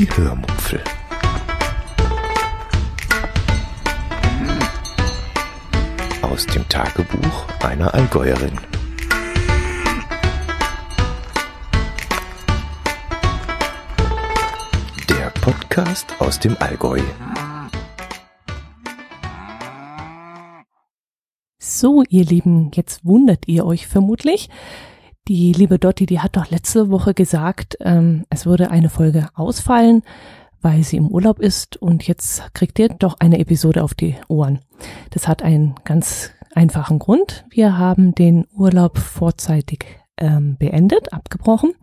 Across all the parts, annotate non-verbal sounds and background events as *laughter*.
Die Hörmupfel. Aus dem Tagebuch einer Allgäuerin. Der Podcast aus dem Allgäu. So, ihr Lieben, jetzt wundert ihr euch vermutlich. Die liebe Dotti, die hat doch letzte Woche gesagt, ähm, es würde eine Folge ausfallen, weil sie im Urlaub ist und jetzt kriegt ihr doch eine Episode auf die Ohren. Das hat einen ganz einfachen Grund. Wir haben den Urlaub vorzeitig ähm, beendet, abgebrochen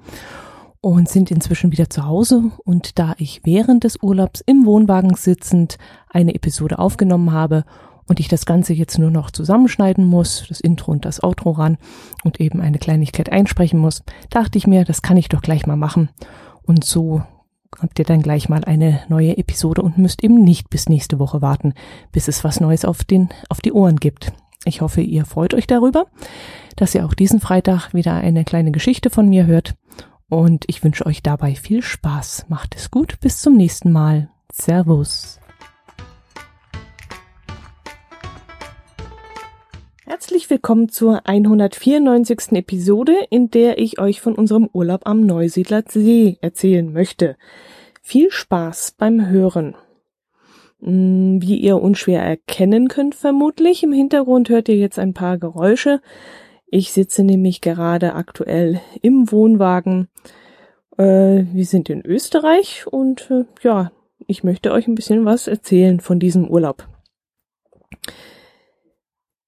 und sind inzwischen wieder zu Hause. Und da ich während des Urlaubs im Wohnwagen sitzend eine Episode aufgenommen habe und ich das Ganze jetzt nur noch zusammenschneiden muss, das Intro und das Outro ran und eben eine Kleinigkeit einsprechen muss, dachte ich mir, das kann ich doch gleich mal machen. Und so habt ihr dann gleich mal eine neue Episode und müsst eben nicht bis nächste Woche warten, bis es was Neues auf den, auf die Ohren gibt. Ich hoffe, ihr freut euch darüber, dass ihr auch diesen Freitag wieder eine kleine Geschichte von mir hört. Und ich wünsche euch dabei viel Spaß. Macht es gut. Bis zum nächsten Mal. Servus. Herzlich willkommen zur 194. Episode, in der ich euch von unserem Urlaub am Neusiedler See erzählen möchte. Viel Spaß beim Hören. Hm, wie ihr unschwer erkennen könnt vermutlich, im Hintergrund hört ihr jetzt ein paar Geräusche. Ich sitze nämlich gerade aktuell im Wohnwagen. Äh, wir sind in Österreich und äh, ja, ich möchte euch ein bisschen was erzählen von diesem Urlaub.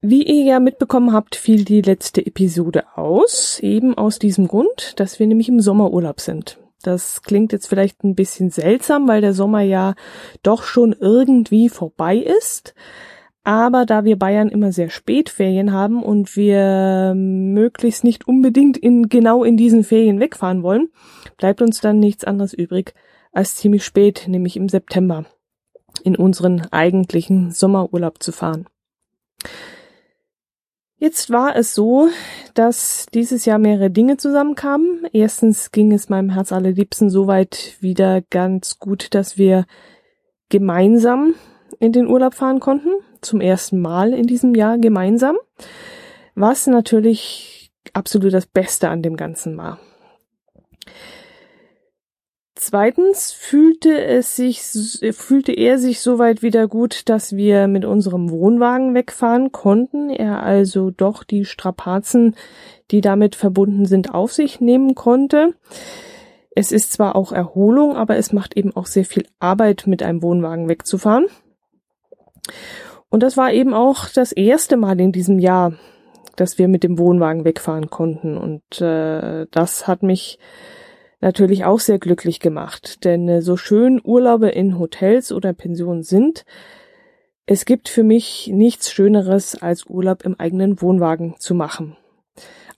Wie ihr ja mitbekommen habt, fiel die letzte Episode aus, eben aus diesem Grund, dass wir nämlich im Sommerurlaub sind. Das klingt jetzt vielleicht ein bisschen seltsam, weil der Sommer ja doch schon irgendwie vorbei ist. Aber da wir Bayern immer sehr spät Ferien haben und wir möglichst nicht unbedingt in, genau in diesen Ferien wegfahren wollen, bleibt uns dann nichts anderes übrig, als ziemlich spät, nämlich im September, in unseren eigentlichen Sommerurlaub zu fahren. Jetzt war es so, dass dieses Jahr mehrere Dinge zusammenkamen. Erstens ging es meinem Herz allerliebsten so weit wieder ganz gut, dass wir gemeinsam in den Urlaub fahren konnten. Zum ersten Mal in diesem Jahr gemeinsam. Was natürlich absolut das Beste an dem Ganzen war. Zweitens fühlte es sich, fühlte er sich soweit wieder gut, dass wir mit unserem Wohnwagen wegfahren konnten. Er also doch die Strapazen, die damit verbunden sind, auf sich nehmen konnte. Es ist zwar auch Erholung, aber es macht eben auch sehr viel Arbeit, mit einem Wohnwagen wegzufahren. Und das war eben auch das erste Mal in diesem Jahr, dass wir mit dem Wohnwagen wegfahren konnten. Und äh, das hat mich natürlich auch sehr glücklich gemacht. Denn äh, so schön Urlaube in Hotels oder Pensionen sind, es gibt für mich nichts Schöneres, als Urlaub im eigenen Wohnwagen zu machen.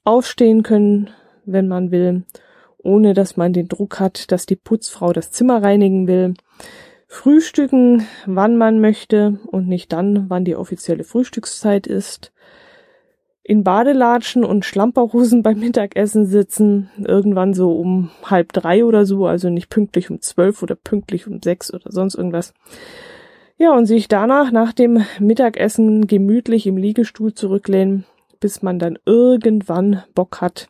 Aufstehen können, wenn man will, ohne dass man den Druck hat, dass die Putzfrau das Zimmer reinigen will. Frühstücken, wann man möchte und nicht dann, wann die offizielle Frühstückszeit ist in Badelatschen und Schlamperhosen beim Mittagessen sitzen, irgendwann so um halb drei oder so, also nicht pünktlich um zwölf oder pünktlich um sechs oder sonst irgendwas. Ja, und sich danach nach dem Mittagessen gemütlich im Liegestuhl zurücklehnen, bis man dann irgendwann Bock hat,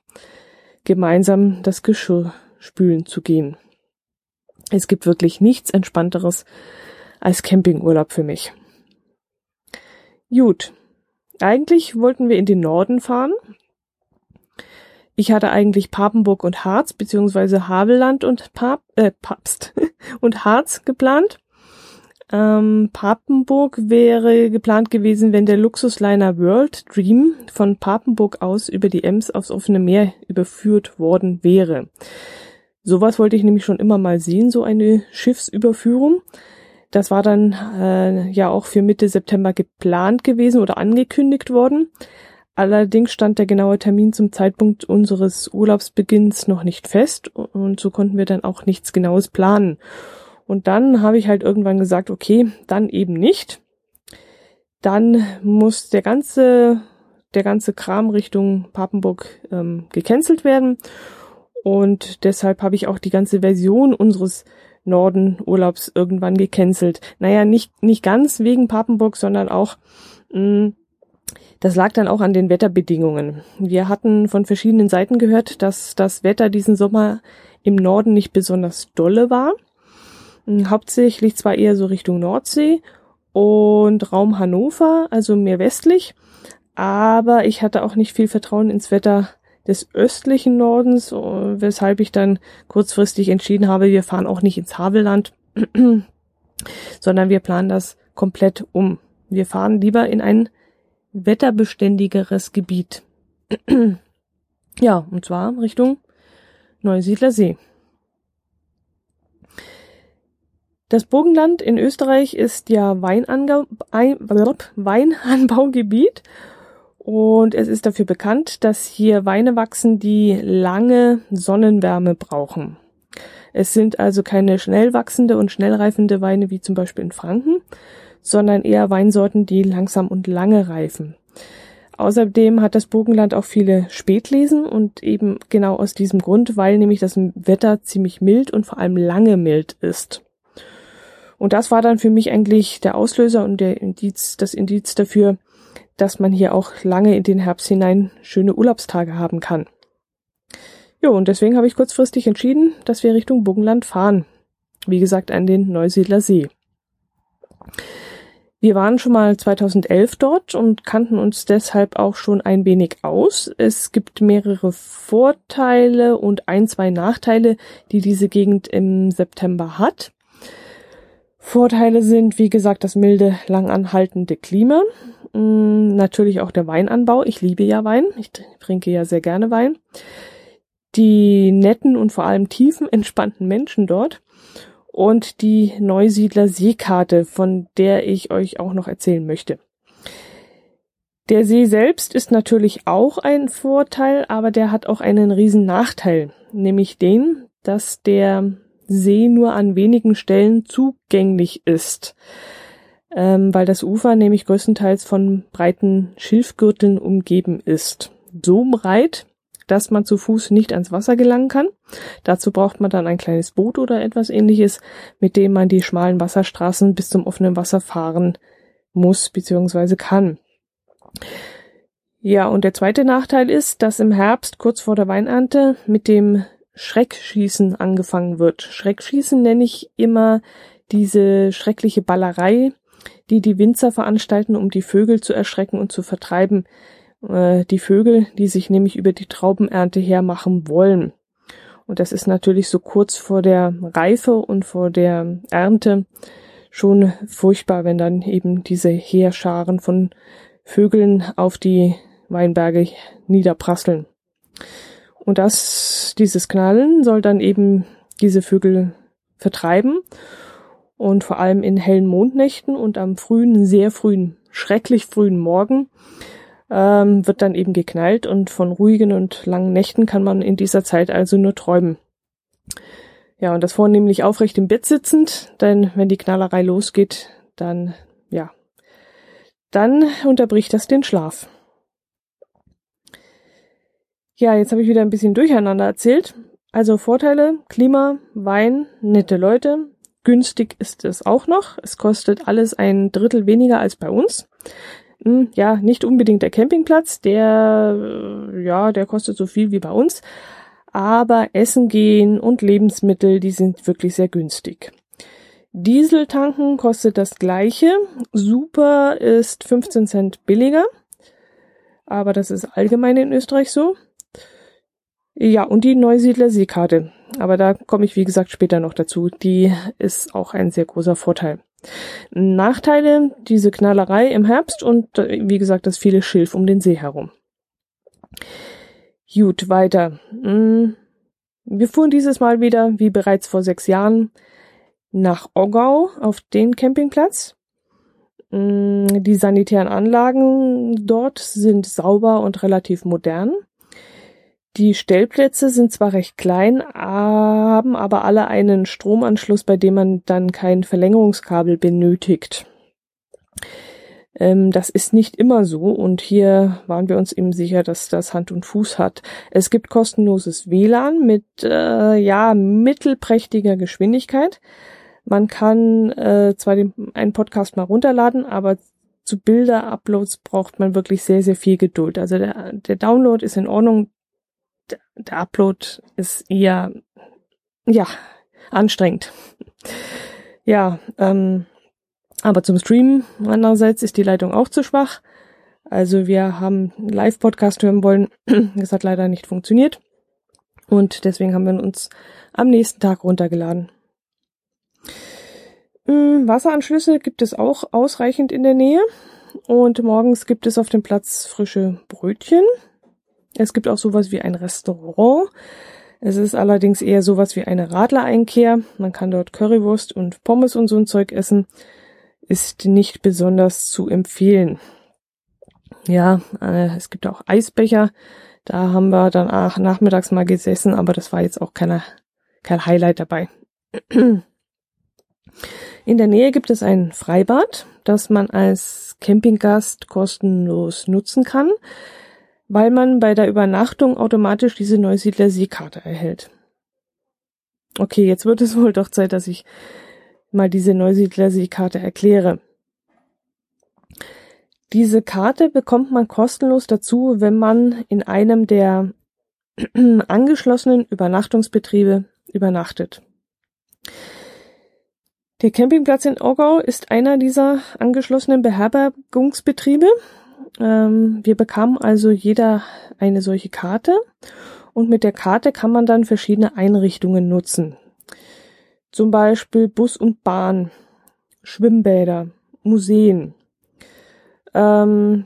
gemeinsam das Geschirr spülen zu gehen. Es gibt wirklich nichts Entspannteres als Campingurlaub für mich. Gut, eigentlich wollten wir in den Norden fahren. Ich hatte eigentlich Papenburg und Harz beziehungsweise Havelland und Pap äh, Papst *laughs* und Harz geplant. Ähm, Papenburg wäre geplant gewesen, wenn der Luxusliner World Dream von Papenburg aus über die Ems aufs offene Meer überführt worden wäre. Sowas wollte ich nämlich schon immer mal sehen, so eine Schiffsüberführung. Das war dann äh, ja auch für Mitte September geplant gewesen oder angekündigt worden. Allerdings stand der genaue Termin zum Zeitpunkt unseres Urlaubsbeginns noch nicht fest und so konnten wir dann auch nichts Genaues planen. Und dann habe ich halt irgendwann gesagt, okay, dann eben nicht. Dann muss der ganze, der ganze Kram Richtung Papenburg ähm, gecancelt werden. Und deshalb habe ich auch die ganze Version unseres Norden Urlaubs irgendwann gecancelt. Naja, nicht, nicht ganz wegen Papenburg, sondern auch, mh, mm, das lag dann auch an den Wetterbedingungen. Wir hatten von verschiedenen Seiten gehört, dass das Wetter diesen Sommer im Norden nicht besonders dolle war. Mm, hauptsächlich zwar eher so Richtung Nordsee und Raum Hannover, also mehr westlich. Aber ich hatte auch nicht viel Vertrauen ins Wetter des östlichen Nordens, weshalb ich dann kurzfristig entschieden habe, wir fahren auch nicht ins Havelland, *clears throat* sondern wir planen das komplett um. Wir fahren lieber in ein wetterbeständigeres Gebiet. *clears throat* ja, und zwar Richtung Neusiedler See. Das Burgenland in Österreich ist ja Weinanbaugebiet und es ist dafür bekannt, dass hier Weine wachsen, die lange Sonnenwärme brauchen. Es sind also keine schnell wachsende und schnell reifende Weine wie zum Beispiel in Franken, sondern eher Weinsorten, die langsam und lange reifen. Außerdem hat das Burgenland auch viele Spätlesen und eben genau aus diesem Grund, weil nämlich das Wetter ziemlich mild und vor allem lange mild ist. Und das war dann für mich eigentlich der Auslöser und der Indiz, das Indiz dafür, dass man hier auch lange in den Herbst hinein schöne Urlaubstage haben kann. Jo, und deswegen habe ich kurzfristig entschieden, dass wir Richtung Burgenland fahren. Wie gesagt, an den Neusiedler See. Wir waren schon mal 2011 dort und kannten uns deshalb auch schon ein wenig aus. Es gibt mehrere Vorteile und ein, zwei Nachteile, die diese Gegend im September hat. Vorteile sind, wie gesagt, das milde, langanhaltende Klima. Mm, natürlich auch der Weinanbau. Ich liebe ja Wein. Ich trinke ja sehr gerne Wein. Die netten und vor allem tiefen, entspannten Menschen dort. Und die Neusiedler Seekarte, von der ich euch auch noch erzählen möchte. Der See selbst ist natürlich auch ein Vorteil, aber der hat auch einen riesen Nachteil, nämlich den, dass der See nur an wenigen Stellen zugänglich ist, ähm, weil das Ufer nämlich größtenteils von breiten Schilfgürteln umgeben ist. So breit, dass man zu Fuß nicht ans Wasser gelangen kann. Dazu braucht man dann ein kleines Boot oder etwas ähnliches, mit dem man die schmalen Wasserstraßen bis zum offenen Wasser fahren muss bzw. kann. Ja, und der zweite Nachteil ist, dass im Herbst kurz vor der Weinernte mit dem Schreckschießen angefangen wird. Schreckschießen nenne ich immer diese schreckliche Ballerei, die die Winzer veranstalten, um die Vögel zu erschrecken und zu vertreiben. Äh, die Vögel, die sich nämlich über die Traubenernte hermachen wollen. Und das ist natürlich so kurz vor der Reife und vor der Ernte schon furchtbar, wenn dann eben diese Heerscharen von Vögeln auf die Weinberge niederprasseln. Und das, dieses Knallen soll dann eben diese Vögel vertreiben. Und vor allem in hellen Mondnächten und am frühen, sehr frühen, schrecklich frühen Morgen ähm, wird dann eben geknallt und von ruhigen und langen Nächten kann man in dieser Zeit also nur träumen. Ja, und das vornehmlich aufrecht im Bett sitzend, denn wenn die Knallerei losgeht, dann, ja, dann unterbricht das den Schlaf. Ja, jetzt habe ich wieder ein bisschen durcheinander erzählt. Also Vorteile, Klima, Wein, nette Leute. Günstig ist es auch noch. Es kostet alles ein Drittel weniger als bei uns. Hm, ja, nicht unbedingt der Campingplatz, der, äh, ja, der kostet so viel wie bei uns. Aber Essen gehen und Lebensmittel, die sind wirklich sehr günstig. Diesel tanken kostet das gleiche. Super ist 15 Cent billiger. Aber das ist allgemein in Österreich so. Ja, und die Neusiedler Seekarte. Aber da komme ich, wie gesagt, später noch dazu. Die ist auch ein sehr großer Vorteil. Nachteile, diese Knallerei im Herbst und, äh, wie gesagt, das viele Schilf um den See herum. Gut, weiter. Hm, wir fuhren dieses Mal wieder, wie bereits vor sechs Jahren, nach Oggau auf den Campingplatz. Hm, die sanitären Anlagen dort sind sauber und relativ modern. Die Stellplätze sind zwar recht klein, haben aber alle einen Stromanschluss, bei dem man dann kein Verlängerungskabel benötigt. Ähm, das ist nicht immer so und hier waren wir uns eben sicher, dass das Hand und Fuß hat. Es gibt kostenloses WLAN mit äh, ja mittelprächtiger Geschwindigkeit. Man kann äh, zwar den, einen Podcast mal runterladen, aber zu Bilder-Uploads braucht man wirklich sehr, sehr viel Geduld. Also der, der Download ist in Ordnung, der, Upload ist eher, ja, anstrengend. Ja, ähm, aber zum Streamen andererseits ist die Leitung auch zu schwach. Also wir haben Live-Podcast hören wollen. *clears throat* Das hat leider nicht funktioniert. Und deswegen haben wir uns am nächsten Tag runtergeladen. Hm, Wasseranschlüsse gibt es auch ausreichend in der Nähe. Und morgens gibt es auf dem Platz frische Brötchen. Es gibt auch sowas wie ein Restaurant. Es ist allerdings eher sowas wie eine Radlereinkehr. Man kann dort Currywurst und Pommes und so ein Zeug essen ist nicht besonders zu empfehlen. Ja, äh, es gibt auch Eisbecher. Da haben wir dann auch nachmittags mal gesessen, aber das war jetzt auch keine, kein Highlight dabei. *clears throat* In der Nähe gibt es ein Freibad, das man als Campinggast kostenlos nutzen kann, weil man bei der Übernachtung automatisch diese Neusiedler Seekarte erhält. Okay, jetzt wird es *laughs* wohl doch Zeit, dass ich mal diese Neusiedler-Seekarte erkläre. Diese Karte bekommt man kostenlos dazu, wenn man in einem der *clears throat* angeschlossenen Übernachtungsbetriebe übernachtet. Der Campingplatz in Orgau ist einer dieser angeschlossenen Beherbergungsbetriebe. Ähm, wir bekamen also jeder eine solche Karte und mit der Karte kann man dann verschiedene Einrichtungen nutzen. Zum Beispiel Bus und Bahn, Schwimmbäder, Museen. Ähm,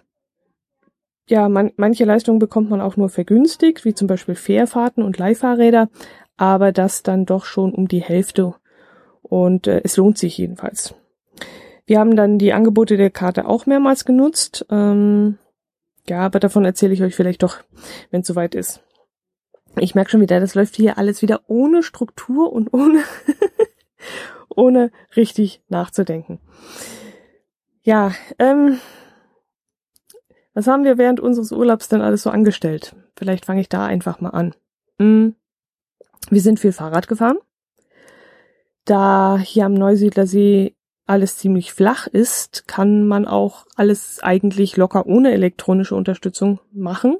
ja, man, manche Leistungen bekommt man auch nur vergünstigt, wie zum Beispiel Fährfahrten und Leihfahrräder, aber das dann doch schon um die Hälfte. Und äh, es lohnt sich jedenfalls. Wir haben dann die Angebote der Karte auch mehrmals genutzt. Ähm, ja, aber davon erzähle ich euch vielleicht doch, wenn es soweit ist. Ich merke schon wieder, das läuft hier alles wieder ohne Struktur und ohne, *laughs* ohne richtig nachzudenken. Ja, ähm, was haben wir während unseres Urlaubs denn alles so angestellt? Vielleicht fange ich da einfach mal an. Hm. Wir sind viel Fahrrad gefahren. Da hier am Neusiedlersee alles ziemlich flach ist, kann man auch alles eigentlich locker ohne elektronische Unterstützung machen.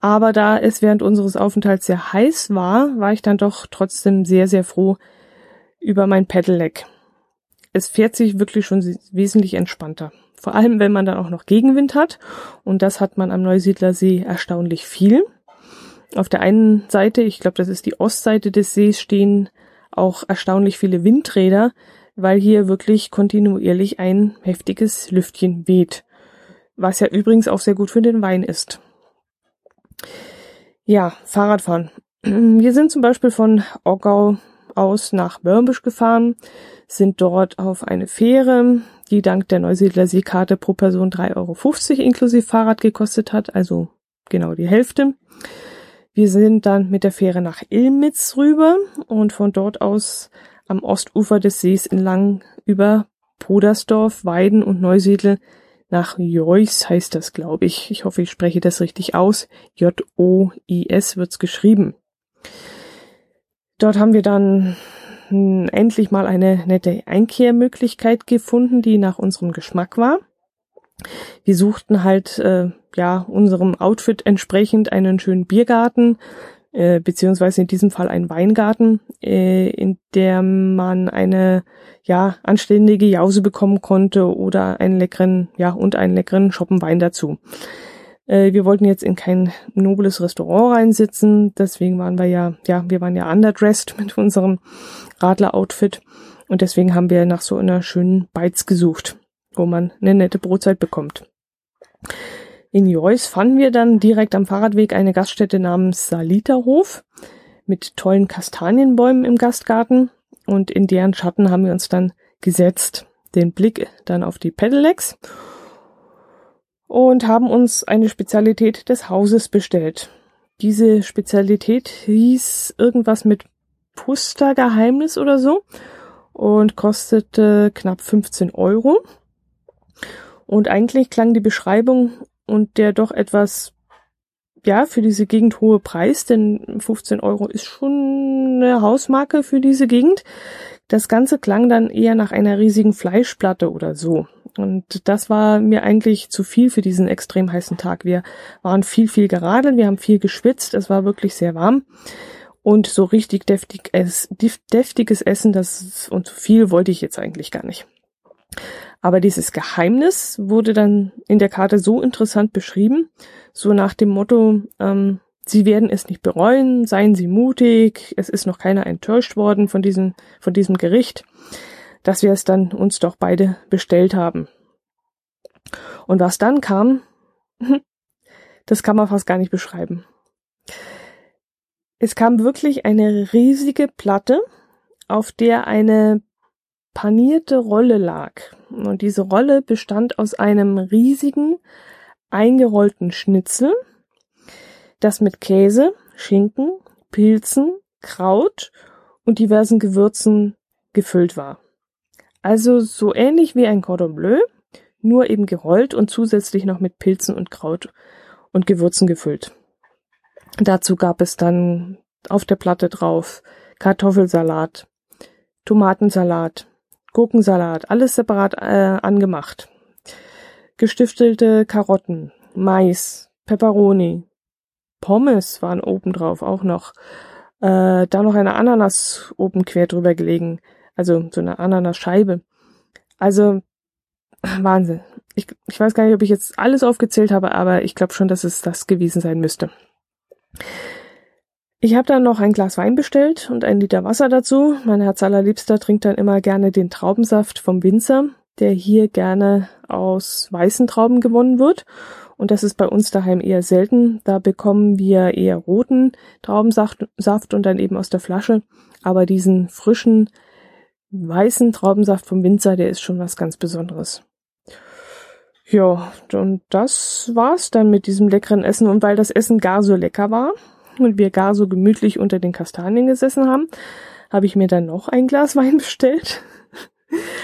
Aber da es während unseres Aufenthalts sehr heiß war, war ich dann doch trotzdem sehr, sehr froh über mein Pedelec. Es fährt sich wirklich schon wesentlich entspannter. Vor allem, wenn man dann auch noch Gegenwind hat. Und das hat man am Neusiedlersee erstaunlich viel. Auf der einen Seite, ich glaube, das ist die Ostseite des Sees, stehen auch erstaunlich viele Windräder, weil hier wirklich kontinuierlich ein heftiges Lüftchen weht. Was ja übrigens auch sehr gut für den Wein ist. Ja, Fahrradfahren. *clears throat* Wir sind zum Beispiel von Orgau aus nach Börnbisch gefahren, sind dort auf eine Fähre, die dank der Neusiedler Seekarte pro Person 3,50 Euro inklusive Fahrrad gekostet hat, also genau die Hälfte. Wir sind dann mit der Fähre nach Ilmitz rüber und von dort aus am Ostufer des Sees entlang über Podersdorf, Weiden und Neusiedl nach Jois heißt das, glaube ich. Ich hoffe, ich spreche das richtig aus. J-O-I-S wird's geschrieben. Dort haben wir dann hm, endlich mal eine nette Einkehrmöglichkeit gefunden, die nach unserem Geschmack war. Wir suchten halt äh, ja unserem Outfit entsprechend einen schönen Biergarten äh, beziehungsweise in diesem Fall ein Weingarten, äh, in der man eine ja anständige Jause bekommen konnte oder einen leckeren ja und einen leckeren Schoppen Wein dazu. Äh, wir wollten jetzt in kein nobles Restaurant reinsitzen, deswegen waren wir ja ja wir waren ja underdressed *laughs* mit unserem Radler-Outfit und deswegen haben wir nach so einer schönen Beiz gesucht, wo man eine nette Brotzeit bekommt. In Jois fanden wir dann direkt am Fahrradweg eine Gaststätte namens Saliterhof mit tollen Kastanienbäumen im Gastgarten und in deren Schatten haben wir uns dann gesetzt, den Blick dann auf die Pedelecs und haben uns eine Spezialität des Hauses bestellt. Diese Spezialität hieß irgendwas mit Pustergeheimnis oder so und kostete knapp 15 Euro. Und eigentlich klang die Beschreibung und der doch etwas, ja, für diese Gegend hohe Preis, denn 15 Euro ist schon eine Hausmarke für diese Gegend. Das Ganze klang dann eher nach einer riesigen Fleischplatte oder so. Und das war mir eigentlich zu viel für diesen extrem heißen Tag. Wir waren viel, viel geradelt, wir haben viel geschwitzt, es war wirklich sehr warm. Und so richtig deftig, deftiges Essen, das und zu viel wollte ich jetzt eigentlich gar nicht. Aber dieses Geheimnis wurde dann in der Karte so interessant beschrieben, so nach dem Motto, ähm, Sie werden es nicht bereuen, seien Sie mutig, es ist noch keiner enttäuscht worden von diesem, von diesem Gericht, dass wir es dann uns doch beide bestellt haben. Und was dann kam, *laughs* das kann man fast gar nicht beschreiben. Es kam wirklich eine riesige Platte, auf der eine panierte Rolle lag. Und diese Rolle bestand aus einem riesigen, eingerollten Schnitzel, das mit Käse, Schinken, Pilzen, Kraut und diversen Gewürzen gefüllt war. Also so ähnlich wie ein Cordon Bleu, nur eben gerollt und zusätzlich noch mit Pilzen und Kraut und Gewürzen gefüllt. Dazu gab es dann auf der Platte drauf Kartoffelsalat, Tomatensalat, Gurkensalat, alles separat äh, angemacht. Gestiftelte Karotten, Mais, Peperoni, Pommes waren oben drauf auch noch. Äh, da noch eine Ananas oben quer drüber gelegen. Also so eine Ananasscheibe. Also *clears throat* Wahnsinn. Ich, ich weiß gar nicht, ob ich jetzt alles aufgezählt habe, aber ich glaube schon, dass es das gewesen sein müsste. Ich habe dann noch ein Glas Wein bestellt und ein Liter Wasser dazu. Mein Herz allerliebster trinkt dann immer gerne den Traubensaft vom Winzer, der hier gerne aus weißen Trauben gewonnen wird. Und das ist bei uns daheim eher selten. Da bekommen wir eher roten Traubensaft Saft und dann eben aus der Flasche. Aber diesen frischen, weißen Traubensaft vom Winzer, der ist schon was ganz Besonderes. Ja, und das war's dann mit diesem leckeren Essen. Und weil das Essen gar so lecker war, und wir gar so gemütlich unter den Kastanien gesessen haben, habe ich mir dann noch ein Glas *laughs* Wein bestellt.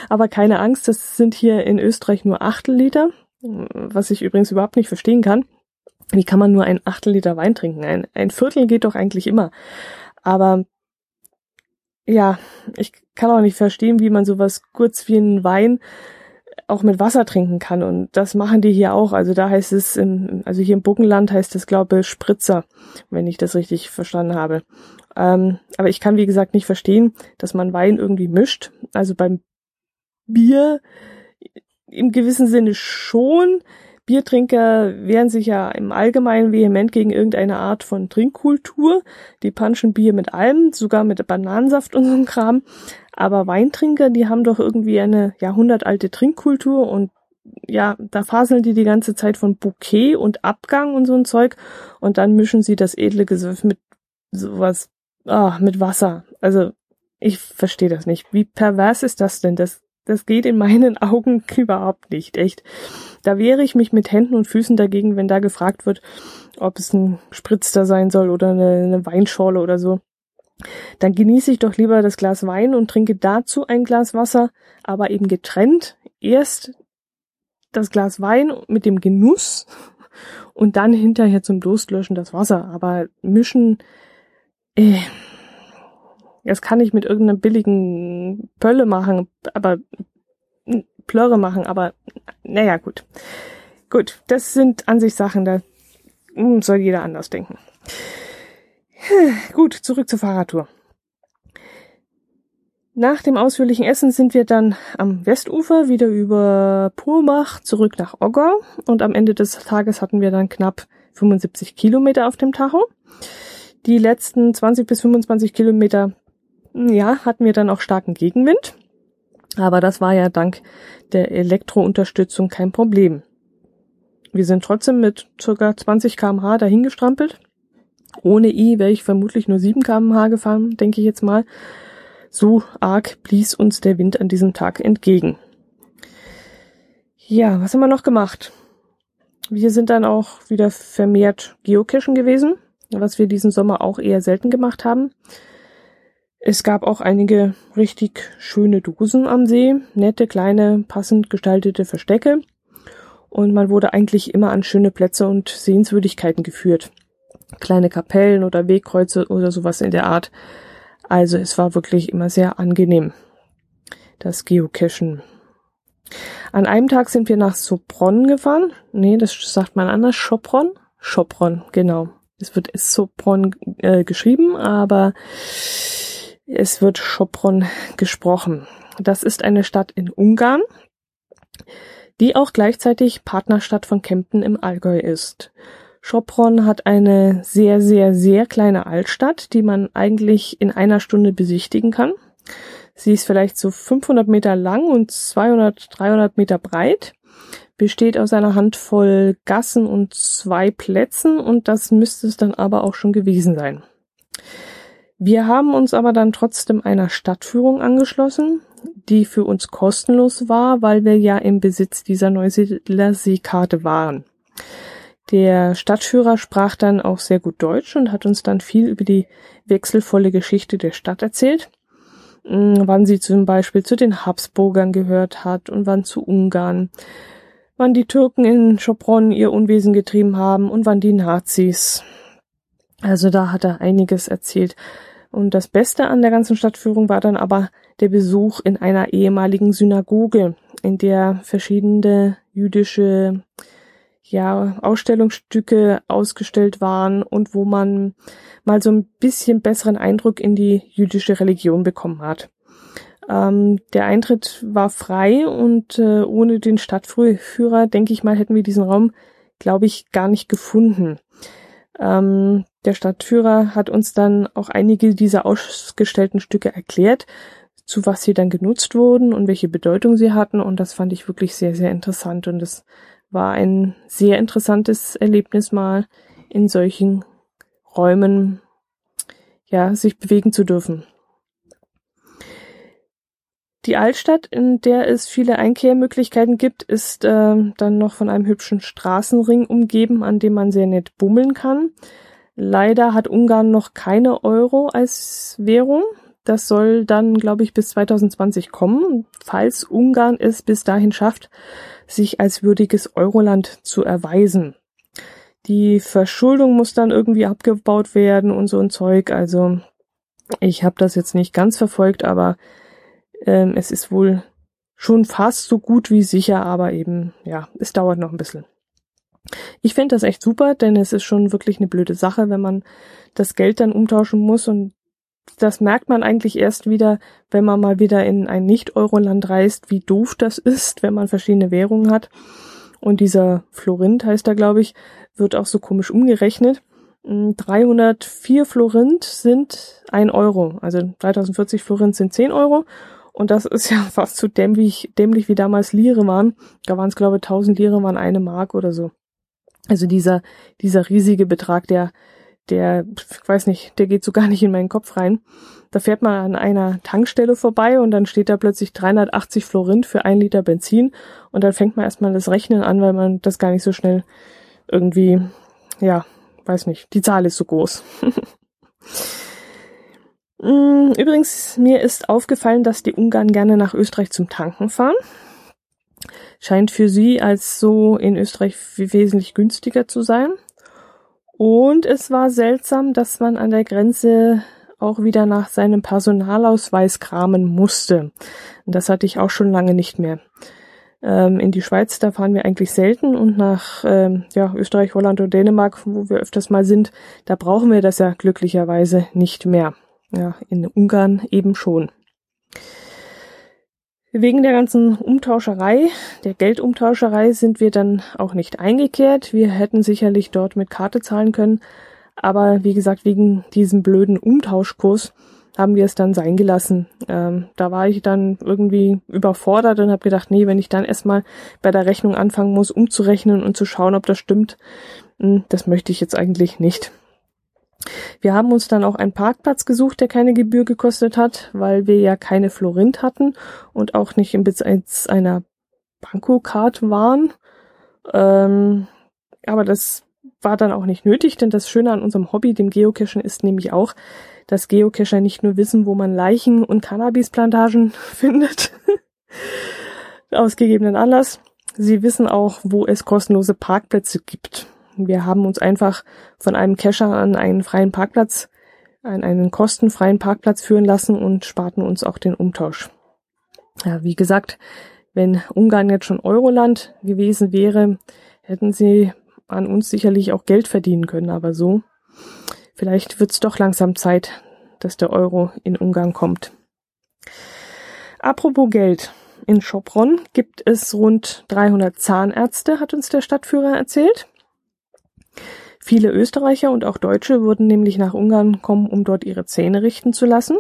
Aber keine Angst, das sind hier in Österreich nur Achtel was ich übrigens überhaupt nicht verstehen kann. Wie kann man nur ein Achtel Wein trinken? Ein, ein Viertel geht doch eigentlich immer. Aber ja, ich kann auch nicht verstehen, wie man sowas kurz wie einen Wein auch mit Wasser trinken kann. Und das machen die hier auch. Also da heißt es, im, also hier im Burgenland heißt es, glaube ich, Spritzer, wenn ich das richtig verstanden habe. Ähm, aber ich kann, wie gesagt, nicht verstehen, dass man Wein irgendwie mischt. Also beim Bier im gewissen Sinne schon. Biertrinker wehren sich ja im Allgemeinen vehement gegen irgendeine Art von Trinkkultur. Die punchen Bier mit allem, sogar mit Bananensaft und so einem Kram. Aber Weintrinker, die haben doch irgendwie eine jahrhundertalte Trinkkultur und ja, da faseln die die ganze Zeit von Bouquet und Abgang und so ein Zeug und dann mischen sie das edle Gesöff mit sowas, ah, mit Wasser. Also, ich verstehe das nicht. Wie pervers ist das denn? Das, das geht in meinen *laughs* Augen überhaupt nicht, echt. Da wehre ich mich mit Händen und Füßen dagegen, wenn da gefragt wird, ob es ein Spritzter sein soll oder eine, eine Weinschorle oder so. Dann genieße ich doch lieber das Glas Wein und trinke dazu ein Glas Wasser, aber eben getrennt. Erst das Glas Wein mit dem Genuss und dann hinterher zum Durstlöschen das Wasser. Aber mischen, äh, das kann ich mit irgendeiner billigen Pölle machen, aber Plörre machen, aber naja, gut. Gut, das sind an sich Sachen, da soll jeder anders denken. Gut, zurück zur Fahrradtour. Nach dem ausführlichen Essen sind wir dann am Westufer wieder über Purmach zurück nach Ogger und am Ende des Tages hatten wir dann knapp 75 Kilometer auf dem Tacho. Die letzten 20 bis 25 Kilometer, ja, hatten wir dann auch starken Gegenwind. Aber das war ja dank der Elektrounterstützung kein Problem. Wir sind trotzdem mit circa 20 kmh dahingestrampelt ohne I wäre ich vermutlich nur 7 kmh gefahren, denke ich jetzt mal. So arg blies uns der Wind an diesem Tag entgegen. Ja, was haben wir noch gemacht? Wir sind dann auch wieder vermehrt Geocachen gewesen, was wir diesen Sommer auch eher selten gemacht haben. Es gab auch einige richtig schöne Dosen am See, nette, kleine, passend gestaltete Verstecke. und man wurde eigentlich immer an schöne Plätze und Sehenswürdigkeiten geführt. Kleine Kapellen oder Wegkreuze oder sowas in der Art. Also es war wirklich immer sehr angenehm, das Geocachen. An einem Tag sind wir nach Sopron gefahren. Nee, das sagt man anders. Sopron? Sopron, genau. Es wird Sopron äh, geschrieben, aber es wird Sopron gesprochen. Das ist eine Stadt in Ungarn, die auch gleichzeitig Partnerstadt von Kempten im Allgäu ist. Sopron hat eine sehr, sehr, sehr kleine Altstadt, die man eigentlich in einer Stunde besichtigen kann. Sie ist vielleicht so 500 Meter lang und 200, 300 Meter breit, besteht aus einer Handvoll Gassen und zwei Plätzen und das müsste es dann aber auch schon gewesen sein. Wir haben uns aber dann trotzdem einer Stadtführung angeschlossen, die für uns kostenlos war, weil wir ja im Besitz dieser Neusiedler Seekarte waren. Der Stadtführer sprach dann auch sehr gut Deutsch und hat uns dann viel über die wechselvolle Geschichte der Stadt erzählt, mm, wann sie zum Beispiel zu den Habsburgern gehört hat und wann zu Ungarn, wann die Türken in Schopron ihr Unwesen getrieben haben und wann die Nazis. Also da hat er einiges erzählt. Und das Beste an der ganzen Stadtführung war dann aber der Besuch in einer ehemaligen Synagoge, in der verschiedene jüdische ja, Ausstellungsstücke ausgestellt waren und wo man mal so ein bisschen besseren Eindruck in die jüdische Religion bekommen hat. Ähm, der Eintritt war frei und äh, ohne den Stadtführer, denke ich mal, hätten wir diesen Raum, glaube ich, gar nicht gefunden. Ähm, der Stadtführer hat uns dann auch einige dieser ausgestellten Stücke erklärt, zu was sie dann genutzt wurden und welche Bedeutung sie hatten. Und das fand ich wirklich sehr, sehr interessant. Und es war ein sehr interessantes Erlebnis mal in solchen Räumen, ja, sich bewegen zu dürfen. Die Altstadt, in der es viele Einkehrmöglichkeiten gibt, ist äh, dann noch von einem hübschen Straßenring umgeben, an dem man sehr nett bummeln kann. Leider hat Ungarn noch keine Euro als Währung. Das soll dann, glaube ich, bis 2020 kommen, falls Ungarn es bis dahin schafft, sich als würdiges Euroland zu erweisen. Die Verschuldung muss dann irgendwie abgebaut werden und so ein Zeug. Also ich habe das jetzt nicht ganz verfolgt, aber ähm, es ist wohl schon fast so gut wie sicher, aber eben, ja, es dauert noch ein bisschen. Ich finde das echt super, denn es ist schon wirklich eine blöde Sache, wenn man das Geld dann umtauschen muss und das merkt man eigentlich erst wieder, wenn man mal wieder in ein Nicht-Euro-Land reist, wie doof das ist, wenn man verschiedene Währungen hat. Und dieser Florint heißt er, glaube ich, wird auch so komisch umgerechnet. 304 hm, Florint sind ein Euro. Also 3040 Florint sind 10 Euro und das ist *laughs* ja fast so dämlich, dämlich wie damals Lire waren. Da waren es, glaube ich, 1000 Lire waren eine Mark oder so. Also dieser, dieser riesige Betrag, der, der, ich weiß nicht, der geht so gar nicht in meinen Kopf rein. Da fährt man an einer Tankstelle vorbei und dann steht da plötzlich 380 Florint für ein Liter Benzin und dann fängt man erstmal das Rechnen an, weil man das gar nicht so schnell irgendwie, ja, weiß nicht, die Zahl ist so groß. *laughs* Mm, übrigens, mir ist aufgefallen, dass die Ungarn gerne nach Österreich zum Tanken fahren. Scheint für sie als so in Österreich wesentlich günstiger zu sein. Und es war seltsam, dass man an der Grenze auch wieder nach seinem Personalausweis kramen musste. Und das hatte ich auch schon lange nicht mehr. Ähm, in die Schweiz, da fahren wir eigentlich selten und nach ähm, ja, Österreich, Holland und Dänemark, wo wir öfters mal sind, da brauchen wir das ja glücklicherweise nicht mehr. Ja, in Ungarn eben schon. Wegen der ganzen Umtauscherei, der Geldumtauscherei sind wir dann auch nicht eingekehrt. Wir hätten sicherlich dort mit Karte zahlen können. Aber wie gesagt, wegen diesem blöden Umtauschkurs haben wir es dann sein gelassen. Ähm, da war ich dann irgendwie überfordert und habe gedacht, nee, wenn ich dann erstmal bei der Rechnung anfangen muss, umzurechnen und zu schauen, ob das stimmt, hm, das möchte ich jetzt eigentlich nicht. Wir haben uns dann auch einen Parkplatz gesucht, der keine Gebühr gekostet hat, weil wir ja keine Florint hatten und auch nicht im Besitz einer Bankocard waren. Ähm, aber das war dann auch nicht nötig, denn das Schöne an unserem Hobby, dem Geocachen, ist nämlich auch, dass Geocacher nicht nur wissen, wo man Leichen und Cannabisplantagen *laughs* findet, aus gegebenen Anlass, Sie wissen auch, wo es kostenlose Parkplätze gibt. Wir haben uns einfach von einem Cacher an einen freien Parkplatz, an einen kostenfreien Parkplatz führen lassen und sparten uns auch den Umtausch. Ja, wie gesagt, wenn Ungarn jetzt schon Euroland gewesen wäre, hätten sie an uns sicherlich auch Geld verdienen können, aber so. Vielleicht wird's doch langsam Zeit, dass der Euro in Ungarn kommt. Apropos Geld. In Schopron gibt es rund 300 Zahnärzte, hat uns der Stadtführer erzählt. Viele Österreicher und auch Deutsche würden nämlich nach Ungarn kommen, um dort ihre Zähne richten zu lassen.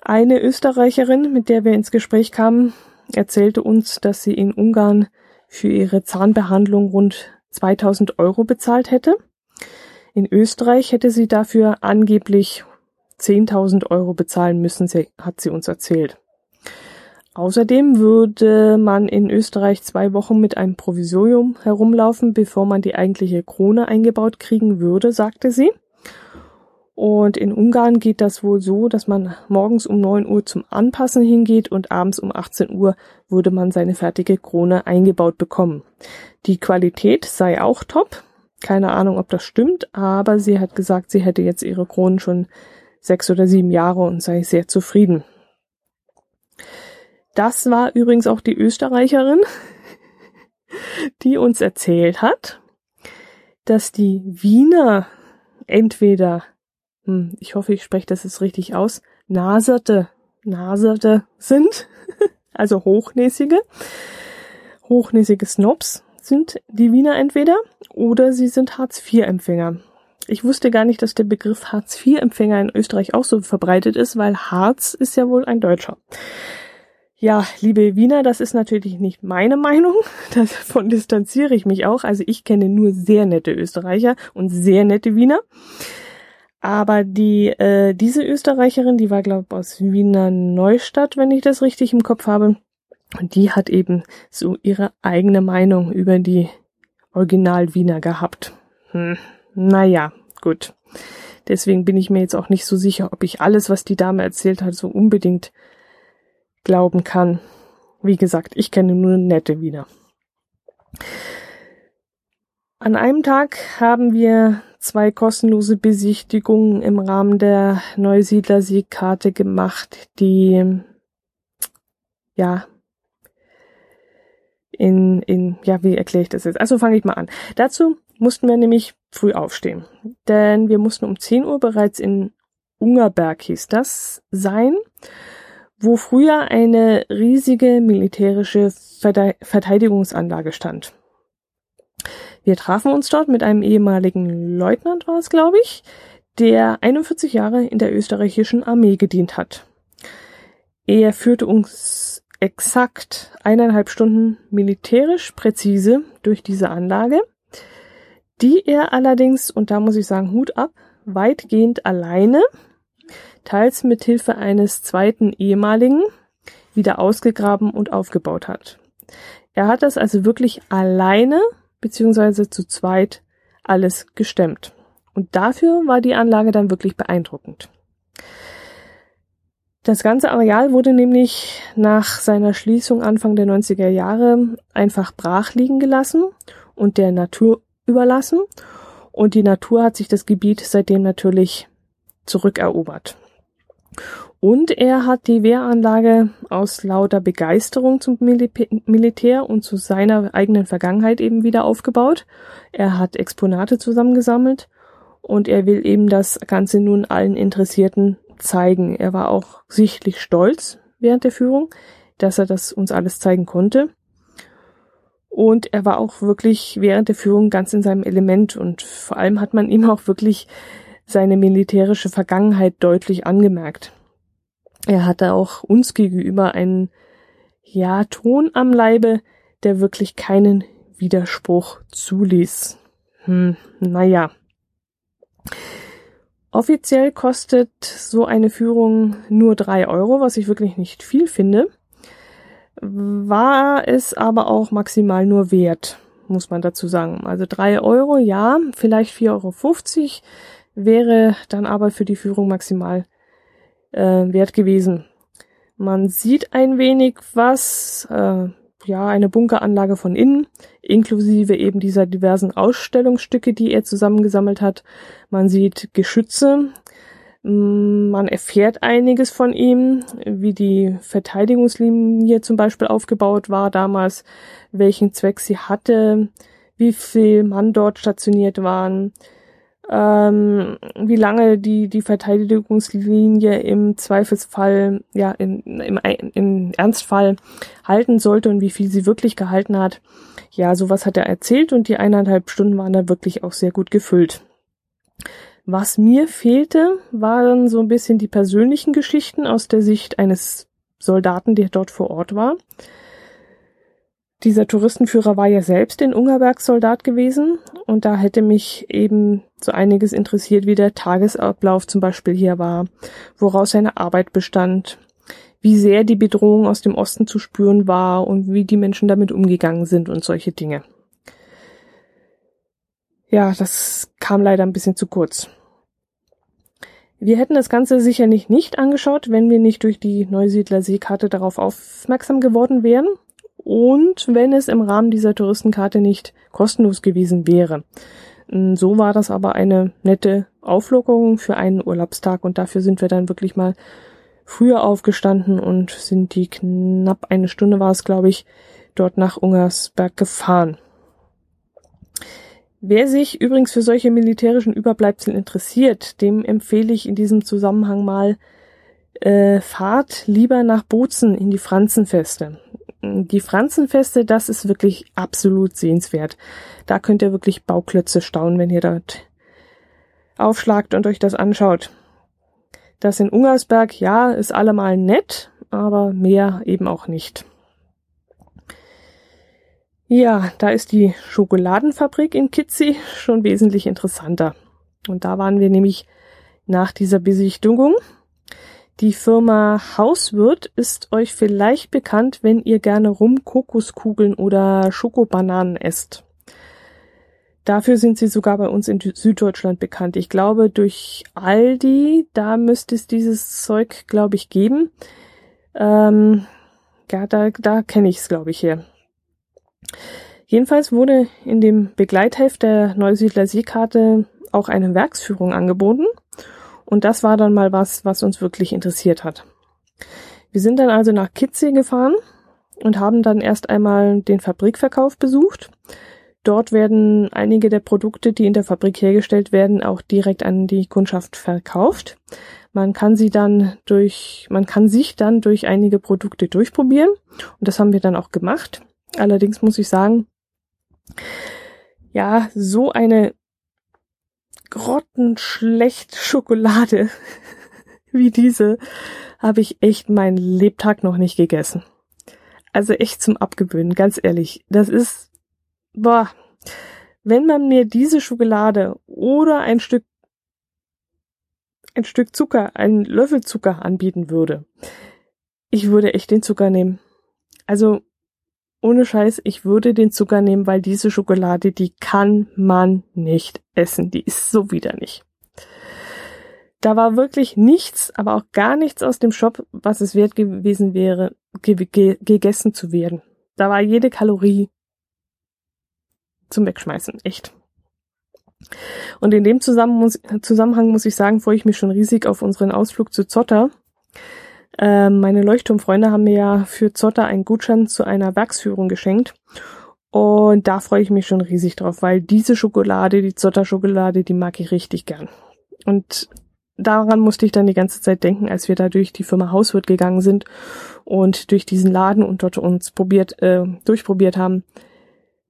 Eine Österreicherin, mit der wir ins Gespräch kamen, erzählte uns, dass sie in Ungarn für ihre Zahnbehandlung rund 2000 Euro bezahlt hätte. In Österreich hätte sie dafür angeblich 10.000 Euro bezahlen müssen, hat sie uns erzählt. Außerdem würde man in Österreich zwei Wochen mit einem Provisorium herumlaufen, bevor man die eigentliche Krone eingebaut kriegen würde, sagte sie. Und in Ungarn geht das wohl so, dass man morgens um 9 Uhr zum Anpassen hingeht und abends um 18 Uhr würde man seine fertige Krone eingebaut bekommen. Die Qualität sei auch top. Keine Ahnung, ob das stimmt, aber sie hat gesagt, sie hätte jetzt ihre Kronen schon sechs oder sieben Jahre und sei sehr zufrieden. Das war übrigens auch die Österreicherin, *laughs* die uns erzählt hat, dass die Wiener entweder, hm, ich hoffe, ich spreche das jetzt richtig aus, Naserte, Naserte sind, *laughs* also hochnäsige, hochnäsige Snobs sind die Wiener entweder oder sie sind Hartz-IV-Empfänger. Ich wusste gar nicht, dass der Begriff Hartz-IV-Empfänger in Österreich auch so verbreitet ist, weil Harz ist ja wohl ein Deutscher. Ja, liebe Wiener, das ist natürlich nicht meine Meinung. Davon distanziere ich mich auch. Also ich kenne nur sehr nette Österreicher und sehr nette Wiener. Aber die äh, diese Österreicherin, die war glaube ich aus Wiener Neustadt, wenn ich das richtig im Kopf habe, und die hat eben so ihre eigene Meinung über die Original Wiener gehabt. Hm, naja, gut. Deswegen bin ich mir jetzt auch nicht so sicher, ob ich alles, was die Dame erzählt hat, so unbedingt glauben kann. Wie gesagt, ich kenne nur nette Wiener. An einem Tag haben wir zwei kostenlose Besichtigungen im Rahmen der Neusiedler Siegkarte gemacht, die ja in, in, ja, wie erkläre ich das jetzt? Also fange ich mal an. Dazu mussten wir nämlich früh aufstehen, denn wir mussten um 10 Uhr bereits in Ungerberg hieß das sein wo früher eine riesige militärische Verteidigungsanlage stand. Wir trafen uns dort mit einem ehemaligen Leutnant, war es, glaube ich, der 41 Jahre in der österreichischen Armee gedient hat. Er führte uns exakt eineinhalb Stunden militärisch präzise durch diese Anlage, die er allerdings, und da muss ich sagen, Hut ab, weitgehend alleine teils mit Hilfe eines zweiten ehemaligen, wieder ausgegraben und aufgebaut hat. Er hat das also wirklich alleine beziehungsweise zu zweit alles gestemmt. Und dafür war die Anlage dann wirklich beeindruckend. Das ganze Areal wurde nämlich nach seiner Schließung Anfang der 90er Jahre einfach brach liegen gelassen und der Natur überlassen. Und die Natur hat sich das Gebiet seitdem natürlich zurückerobert. Und er hat die Wehranlage aus lauter Begeisterung zum Militär und zu seiner eigenen Vergangenheit eben wieder aufgebaut. Er hat Exponate zusammengesammelt und er will eben das Ganze nun allen Interessierten zeigen. Er war auch sichtlich stolz während der Führung, dass er das uns alles zeigen konnte. Und er war auch wirklich während der Führung ganz in seinem Element und vor allem hat man ihm auch wirklich seine militärische Vergangenheit deutlich angemerkt. Er hatte auch uns gegenüber einen, ja, Ton am Leibe, der wirklich keinen Widerspruch zuließ. Hm, naja. Offiziell kostet so eine Führung nur drei Euro, was ich wirklich nicht viel finde. War es aber auch maximal nur wert, muss man dazu sagen. Also drei Euro, ja, vielleicht 4,50 Euro wäre dann aber für die Führung maximal äh, wert gewesen. Man sieht ein wenig was, äh, ja eine Bunkeranlage von innen, inklusive eben dieser diversen Ausstellungsstücke, die er zusammengesammelt hat. Man sieht Geschütze, mm, man erfährt einiges von ihm, wie die Verteidigungslinie zum Beispiel aufgebaut war damals, welchen Zweck sie hatte, wie viel Mann dort stationiert waren, ähm, wie lange die, die Verteidigungslinie im Zweifelsfall, ja, in, im, im Ernstfall halten sollte und wie viel sie wirklich gehalten hat. Ja, sowas hat er erzählt und die eineinhalb Stunden waren da wirklich auch sehr gut gefüllt. Was mir fehlte, waren so ein bisschen die persönlichen Geschichten aus der Sicht eines Soldaten, der dort vor Ort war. Dieser Touristenführer war ja selbst in Ungerberg Soldat gewesen und da hätte mich eben so einiges interessiert, wie der Tagesablauf zum Beispiel hier war, woraus seine Arbeit bestand, wie sehr die Bedrohung aus dem Osten zu spüren war und wie die Menschen damit umgegangen sind und solche Dinge. Ja, das kam leider ein bisschen zu kurz. Wir hätten das Ganze sicherlich nicht angeschaut, wenn wir nicht durch die Neusiedler Seekarte darauf aufmerksam geworden wären und wenn es im Rahmen dieser Touristenkarte nicht kostenlos gewesen wäre. Mm, so war das aber eine nette Auflockerung für einen Urlaubstag und dafür sind wir dann wirklich mal früher aufgestanden und sind die knapp eine Stunde war es, glaube ich, dort nach Ungersberg gefahren. Wer sich übrigens für solche militärischen Überbleibsel interessiert, dem empfehle ich in diesem Zusammenhang mal äh, Fahrt lieber nach Bozen in die Franzenfeste die Franzenfeste, das ist wirklich absolut sehenswert. Da könnt ihr wirklich Bauklötze staunen, wenn ihr dort aufschlagt und euch das anschaut. Das in Ungersberg, ja, ist allemal nett, aber mehr eben auch nicht. Ja, da ist die Schokoladenfabrik in Kitzi schon wesentlich interessanter. Und da waren wir nämlich nach dieser Besichtigung die Firma Hauswirt ist euch vielleicht bekannt, wenn ihr gerne Rum, Kokoskugeln oder Schokobananen esst. Dafür sind sie sogar bei uns in Süddeutschland bekannt. Ich glaube, durch Aldi, da müsste es dieses Zeug, glaube ich, geben. Ähm, ja, da, da kenne ich es, glaube ich, her. Jedenfalls wurde in dem Begleitheft der Neusiedler Seekarte auch eine Werksführung angeboten. Und das war dann mal was, was uns wirklich interessiert hat. Wir sind dann also nach Kitzee gefahren und haben dann erst einmal den Fabrikverkauf besucht. Dort werden einige der Produkte, die in der Fabrik hergestellt werden, auch direkt an die Kundschaft verkauft. Man kann sie dann durch, man kann sich dann durch einige Produkte durchprobieren. Und das haben wir dann auch gemacht. Allerdings muss ich sagen, ja, so eine grottenschlecht Schokolade *laughs* wie diese habe ich echt meinen Lebtag noch nicht gegessen. Also echt zum Abgewöhnen, ganz ehrlich. Das ist, boah, wenn man mir diese Schokolade oder ein Stück, ein Stück Zucker, einen Löffel Zucker anbieten würde, ich würde echt den Zucker nehmen. Also ohne Scheiß, ich würde den Zucker nehmen, weil diese Schokolade, die kann man nicht essen. Die ist so widerlich. Da war wirklich nichts, aber auch gar nichts aus dem Shop, was es wert gewesen wäre, ge ge gegessen zu werden. Da war jede Kalorie zum Wegschmeißen, echt. Und in dem Zusammenhang muss ich sagen, freue ich mich schon riesig auf unseren Ausflug zu Zotter. Ähm, meine Leuchtturmfreunde haben mir ja für Zotter einen Gutschein zu einer Werksführung geschenkt. Und da freue ich mich schon riesig drauf, weil diese Schokolade, die Zotter-Schokolade, die mag ich richtig gern. Und daran musste ich dann die ganze Zeit denken, als wir da durch die Firma Hauswirt gegangen sind und durch diesen Laden und dort uns probiert, äh, durchprobiert haben.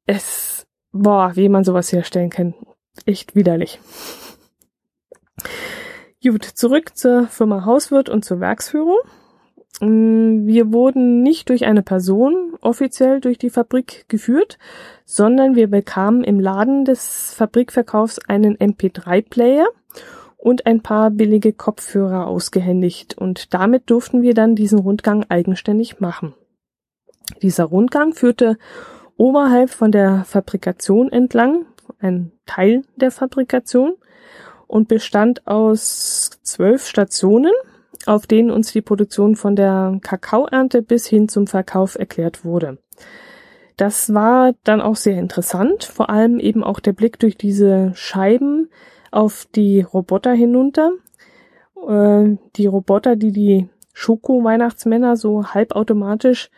Es, boah, wie man sowas herstellen kann. Echt widerlich. Gut, zurück zur Firma Hauswirt und zur Werksführung. Mm, wir wurden nicht durch eine Person offiziell durch die Fabrik geführt, sondern wir bekamen im Laden des Fabrikverkaufs einen MP3-Player und ein paar billige Kopfhörer ausgehändigt und damit durften wir dann diesen Rundgang eigenständig machen. Dieser Rundgang führte oberhalb von der Fabrikation entlang, ein Teil der Fabrikation, und bestand aus zwölf Stationen, auf denen uns die Produktion von der Kakaoernte bis hin zum Verkauf erklärt wurde. Das war dann auch sehr interessant, vor allem eben auch der Blick durch diese Scheiben auf die Roboter hinunter. Äh, die Roboter, die die Schoko-Weihnachtsmänner so halbautomatisch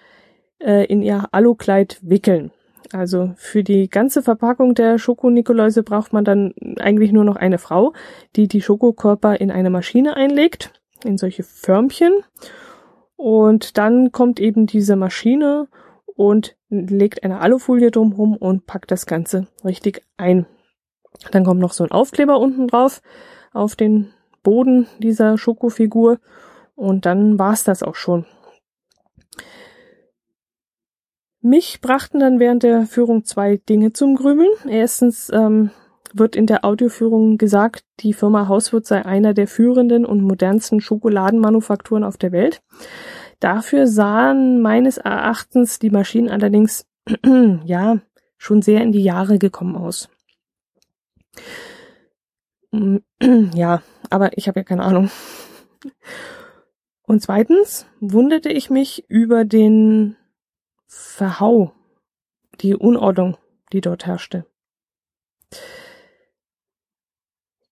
äh, in ihr Alukleid wickeln. Also für die ganze Verpackung der Schoko-Nikoläuse braucht man dann eigentlich nur noch eine Frau, die die Schokokörper in eine Maschine einlegt, in solche Förmchen. Und dann kommt eben diese Maschine und legt eine Alufolie drumherum und packt das Ganze richtig ein. Dann kommt noch so ein Aufkleber unten drauf auf den Boden dieser Schokofigur und dann war's das auch schon. Mich brachten dann während der Führung zwei Dinge zum Grübeln. Erstens ähm, wird in der Audioführung gesagt, die Firma Hauswirt sei einer der führenden und modernsten Schokoladenmanufakturen auf der Welt. Dafür sahen meines Erachtens die Maschinen allerdings *clears throat* ja schon sehr in die Jahre gekommen aus. *clears throat* Ja, aber ich habe ja keine Ahnung. Und zweitens wunderte ich mich über den Verhau, die Unordnung, die dort herrschte.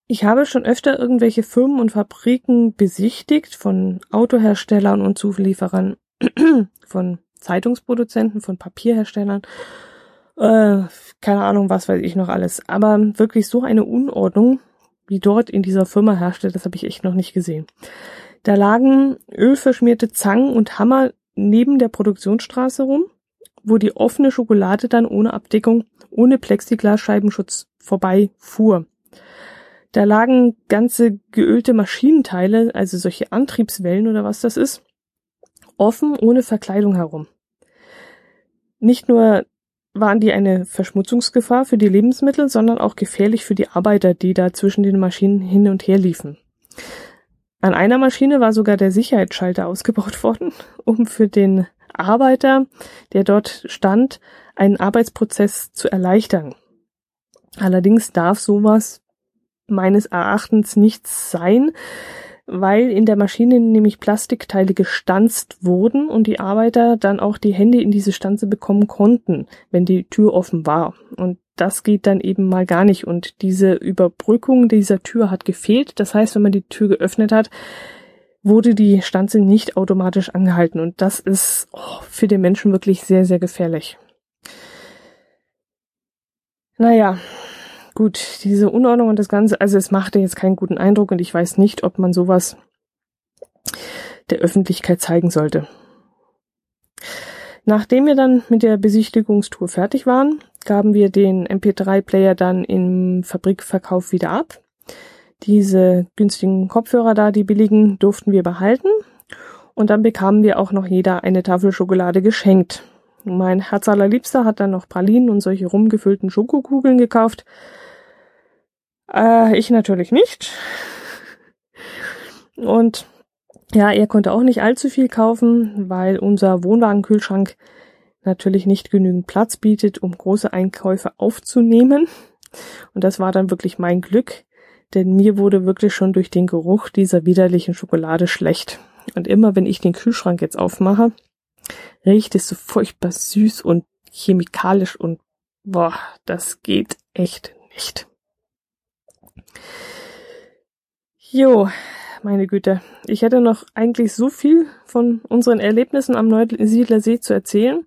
Ich habe schon öfter irgendwelche Firmen und Fabriken besichtigt von Autoherstellern und Zulieferern, *clears throat* von Zeitungsproduzenten, von Papierherstellern, äh, keine Ahnung, was weiß ich noch alles. Aber wirklich so eine Unordnung, wie dort in dieser Firma herrschte, das habe ich echt noch nicht gesehen. Da lagen ölverschmierte Zangen und Hammer neben der Produktionsstraße rum, wo die offene Schokolade dann ohne Abdeckung, ohne Plexiglasscheibenschutz vorbei fuhr. Da lagen ganze geölte Maschinenteile, also solche Antriebswellen oder was das ist, offen ohne Verkleidung herum. Nicht nur waren die eine Verschmutzungsgefahr für die Lebensmittel, sondern auch gefährlich für die Arbeiter, die da zwischen den Maschinen hin und her liefen. An einer Maschine war sogar der Sicherheitsschalter ausgebaut *laughs* worden, um für den Arbeiter, der dort stand, einen Arbeitsprozess zu erleichtern. Allerdings darf sowas meines Erachtens nicht sein, weil in der Maschine nämlich Plastikteile gestanzt wurden und die Arbeiter dann auch die Hände in diese Stanze bekommen konnten, wenn die Tür offen war. Und das geht dann eben mal gar nicht. Und diese Überbrückung dieser Tür hat gefehlt. Das heißt, wenn man die Tür geöffnet hat, wurde die Stanze nicht automatisch angehalten. Und das ist oh, für den Menschen wirklich sehr, sehr gefährlich. Naja, gut, diese Unordnung und das Ganze, also es machte jetzt keinen guten Eindruck und ich weiß nicht, ob man sowas der Öffentlichkeit zeigen sollte. Nachdem wir dann mit der Besichtigungstour fertig waren, gaben wir den MP3-Player dann im Fabrikverkauf wieder ab. Diese günstigen Kopfhörer da, die billigen, durften wir behalten. Und dann bekamen wir auch noch jeder eine Tafel Schokolade geschenkt. Mein Herz allerliebster hat dann noch Pralinen und solche rumgefüllten Schokokugeln gekauft. Äh, ich natürlich nicht. Und ja, er konnte auch nicht allzu viel kaufen, weil unser Wohnwagenkühlschrank natürlich nicht genügend Platz bietet, um große Einkäufe aufzunehmen. Und das war dann wirklich mein Glück, denn mir wurde wirklich schon durch den Geruch dieser widerlichen Schokolade schlecht. Und immer wenn ich den Kühlschrank jetzt aufmache, riecht es so furchtbar süß und chemikalisch und boah, das geht echt nicht. Jo, meine Güte. Ich hätte noch eigentlich so viel von unseren Erlebnissen am Neusiedler zu erzählen.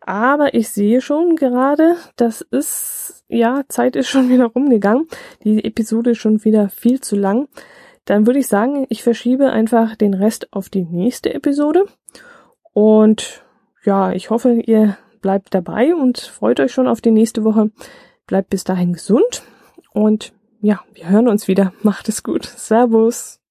Aber ich sehe schon gerade, das ist, ja, Zeit ist schon *laughs* wieder rumgegangen. Die Episode ist schon wieder viel zu lang. Dann würde ich sagen, ich verschiebe einfach den Rest auf die nächste Episode. Und ja, ich hoffe, ihr bleibt dabei und freut euch schon auf die nächste Woche. Bleibt bis dahin gesund und ja, wir hören uns wieder. Macht es gut. Servus.